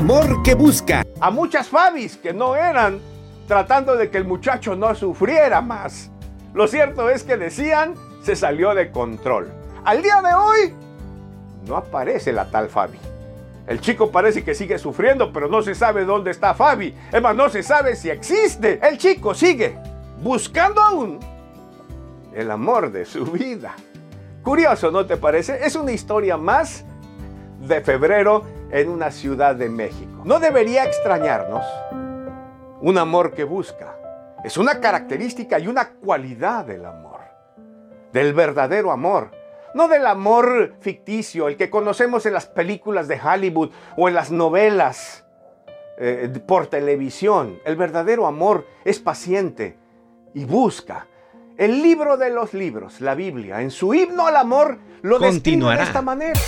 amor que busca. A muchas Fabis que no eran, tratando de que el muchacho no sufriera más. Lo cierto es que decían, se salió de control. Al día de hoy, no aparece la tal Fabi. El chico parece que sigue sufriendo, pero no se sabe dónde está Fabi. Es más, no se sabe si existe. El chico sigue buscando aún el amor de su vida. Curioso, ¿no te parece? Es una historia más de febrero en una ciudad de México. No debería extrañarnos un amor que busca. Es una característica y una cualidad del amor, del verdadero amor. No del amor ficticio, el que conocemos en las películas de Hollywood o en las novelas eh, por televisión. El verdadero amor es paciente y busca. El libro de los libros, la Biblia, en su himno al amor, lo describe de esta manera.